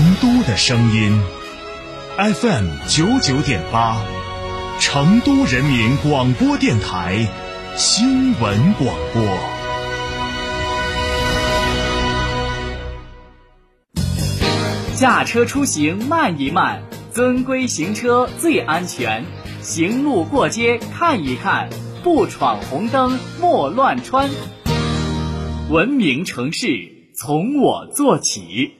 成都的声音，FM 九九点八，成都人民广播电台新闻广播。驾车出行慢一慢，遵规行车最安全。行路过街看一看，不闯红灯莫乱穿。文明城市从我做起。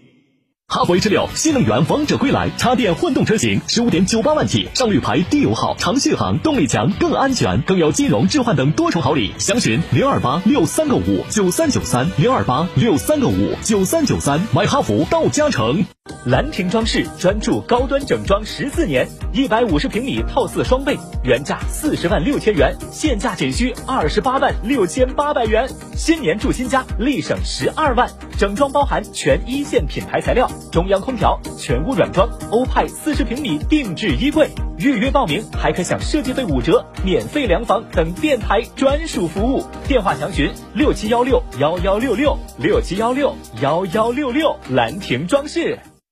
哈弗 H 六新能源王者归来，插电混动车型十五点九八万起，上绿牌，低油耗，长续航，动力强，更安全，更有金融置换等多重好礼。详询零二八六三个五九三九三零二八六三个五九三九三，买哈弗到嘉诚。兰亭装饰专注高端整装十四年，一百五十平米套四双倍，原价四十万六千元，现价仅需二十八万六千八百元。新年住新家，立省十二万。整装包含全一线品牌材料，中央空调，全屋软装，欧派四十平米定制衣柜。预约报名还可享设计费五折、免费量房等电台专属服务。电话详询六七幺六幺幺六六六七幺六幺幺六六。兰亭装饰。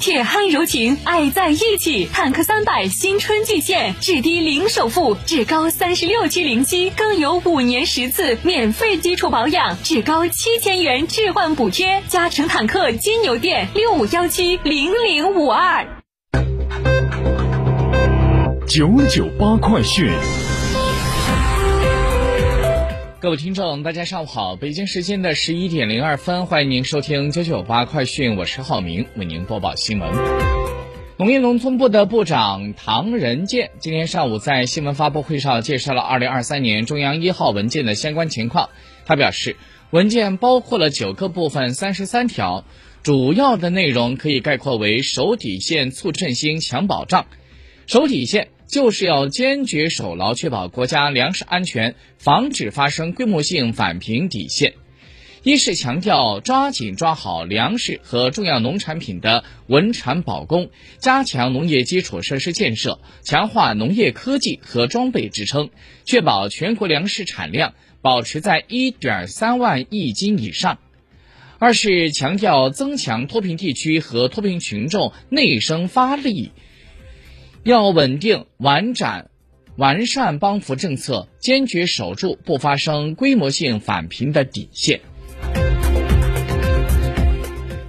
铁汉柔情，爱在一起。坦克三百新春巨献，至低零首付，至高三十六期零息，更有五年十次免费基础保养，至高七千元置换补贴。嘉诚坦克金牛店六五幺七零零五二。九九八快讯。各位听众，大家上午好！北京时间的十一点零二分，欢迎您收听九九八快讯，我是浩明，为您播报新闻。农业农村部的部长唐仁健今天上午在新闻发布会上介绍了二零二三年中央一号文件的相关情况。他表示，文件包括了九个部分、三十三条，主要的内容可以概括为守底线、促振兴、强保障。守底线。就是要坚决守牢确保国家粮食安全，防止发生规模性返贫底线。一是强调抓紧抓好粮食和重要农产品的稳产保供，加强农业基础设施建设，强化农业科技和装备支撑，确保全国粮食产量保持在一点三万亿斤以上。二是强调增强脱贫地区和脱贫群众内生发力。要稳定、完展、完善帮扶政策，坚决守住不发生规模性返贫的底线。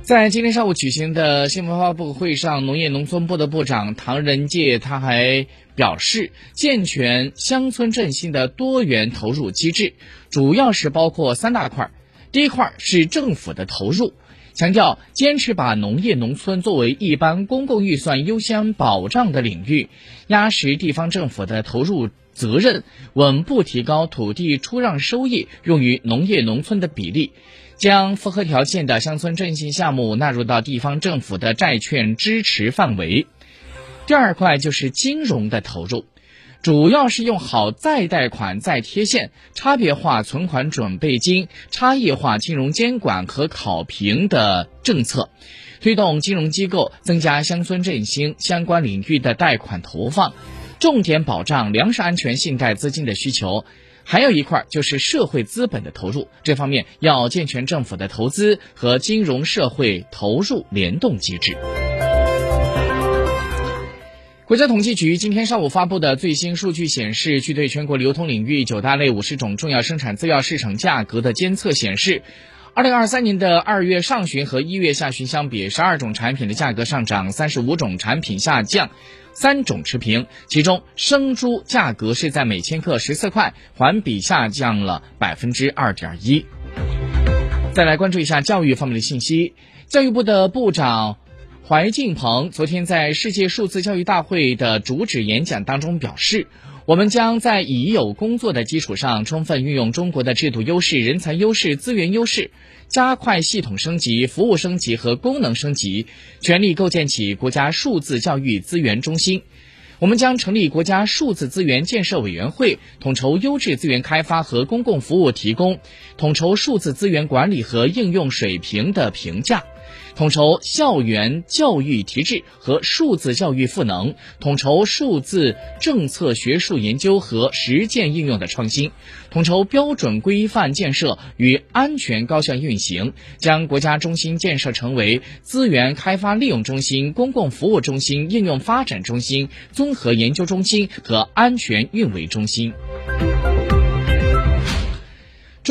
在今天上午举行的新闻发布会上，农业农村部的部长唐仁界他还表示，健全乡村振兴的多元投入机制，主要是包括三大块儿。第一块是政府的投入。强调坚持把农业农村作为一般公共预算优先保障的领域，压实地方政府的投入责任，稳步提高土地出让收益用于农业农村的比例，将符合条件的乡村振兴项目纳入到地方政府的债券支持范围。第二块就是金融的投入。主要是用好再贷款、再贴现、差别化存款准备金、差异化金融监管和考评的政策，推动金融机构增加乡村振兴相关领域的贷款投放，重点保障粮食安全信贷资金的需求。还有一块就是社会资本的投入，这方面要健全政府的投资和金融社会投入联动机制。国家统计局今天上午发布的最新数据显示，据对全国流通领域九大类五十种重要生产资料市场价格的监测显示，二零二三年的二月上旬和一月下旬相比，十二种产品的价格上涨，三十五种产品下降，三种持平。其中，生猪价格是在每千克十四块，环比下降了百分之二点一。再来关注一下教育方面的信息，教育部的部长。怀进鹏昨天在世界数字教育大会的主旨演讲当中表示，我们将在已有工作的基础上，充分运用中国的制度优势、人才优势、资源优势，加快系统升级、服务升级和功能升级，全力构建起国家数字教育资源中心。我们将成立国家数字资源建设委员会，统筹优质资源开发和公共服务提供，统筹数字资源管理和应用水平的评价。统筹校园教育提质和数字教育赋能，统筹数字政策学术研究和实践应用的创新，统筹标准规范建设与安全高效运行，将国家中心建设成为资源开发利用中心、公共服务中心、应用发展中心、综合研究中心和安全运维中心。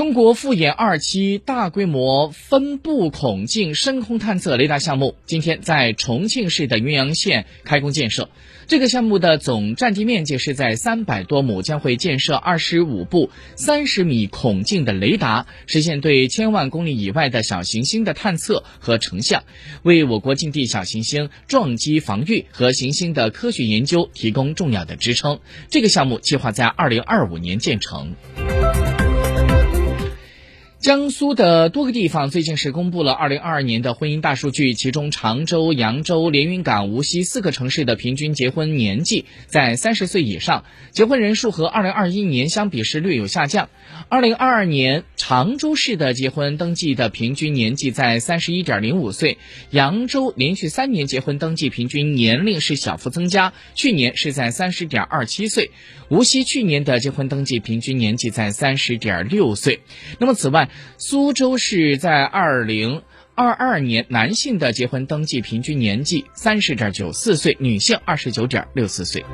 中国复眼二期大规模分布孔径深空探测雷达项目今天在重庆市的云阳县开工建设。这个项目的总占地面积是在三百多亩，将会建设二十五部三十米孔径的雷达，实现对千万公里以外的小行星的探测和成像，为我国近地小行星撞击防御和行星的科学研究提供重要的支撑。这个项目计划在二零二五年建成。江苏的多个地方最近是公布了二零二二年的婚姻大数据，其中常州、扬州、连云港、无锡四个城市的平均结婚年纪在三十岁以上，结婚人数和二零二一年相比是略有下降。二零二二年常州市的结婚登记的平均年纪在三十一点零五岁，扬州连续三年结婚登记平均年龄是小幅增加，去年是在三十点二七岁，无锡去年的结婚登记平均年纪在三十点六岁。那么此外，苏州市在二零二二年男性的结婚登记平均年纪三十点九四岁，女性二十九点六四岁。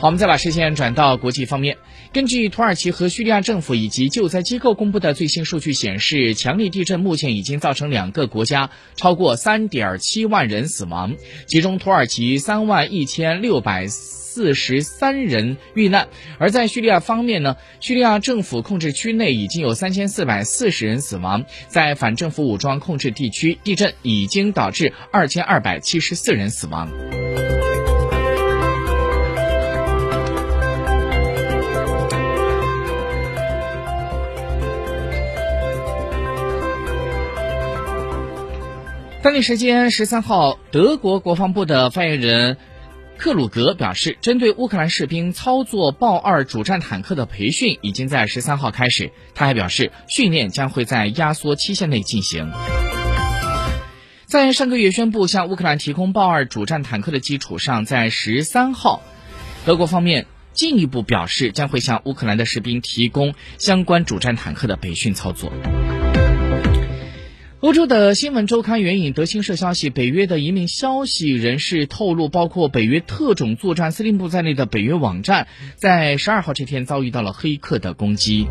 好，我们再把视线转到国际方面。根据土耳其和叙利亚政府以及救灾机构公布的最新数据显示，强烈地震目前已经造成两个国家超过三点七万人死亡，其中土耳其三万一千六百。四十三人遇难，而在叙利亚方面呢，叙利亚政府控制区内已经有三千四百四十人死亡，在反政府武装控制地区，地震已经导致二千二百七十四人死亡。当地时间十三号，德国国防部的发言人。克鲁格表示，针对乌克兰士兵操作豹二主战坦克的培训已经在十三号开始。他还表示，训练将会在压缩期限内进行。在上个月宣布向乌克兰提供豹二主战坦克的基础上，在十三号，德国方面进一步表示将会向乌克兰的士兵提供相关主战坦克的培训操作。欧洲的新闻周刊援引德新社消息，北约的一名消息人士透露，包括北约特种作战司令部在内的北约网站，在十二号这天遭遇到了黑客的攻击。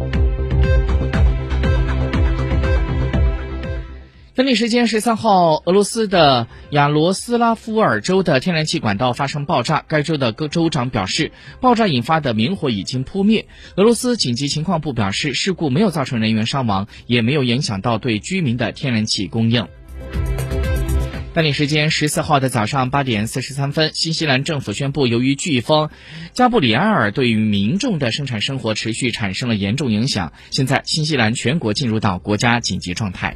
当地时间十三号，俄罗斯的亚罗斯拉夫尔州的天然气管道发生爆炸，该州的州长表示，爆炸引发的明火已经扑灭。俄罗斯紧急情况部表示，事故没有造成人员伤亡，也没有影响到对居民的天然气供应。当地时间十四号的早上八点四十三分，新西兰政府宣布，由于飓风加布里埃尔对于民众的生产生活持续产生了严重影响，现在新西兰全国进入到国家紧急状态。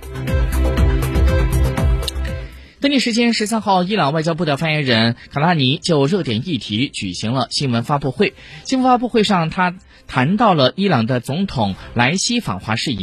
当地时间十三号，伊朗外交部的发言人卡拉尼就热点议题举行了新闻发布会。新闻发布会上，他谈到了伊朗的总统莱西访华事宜。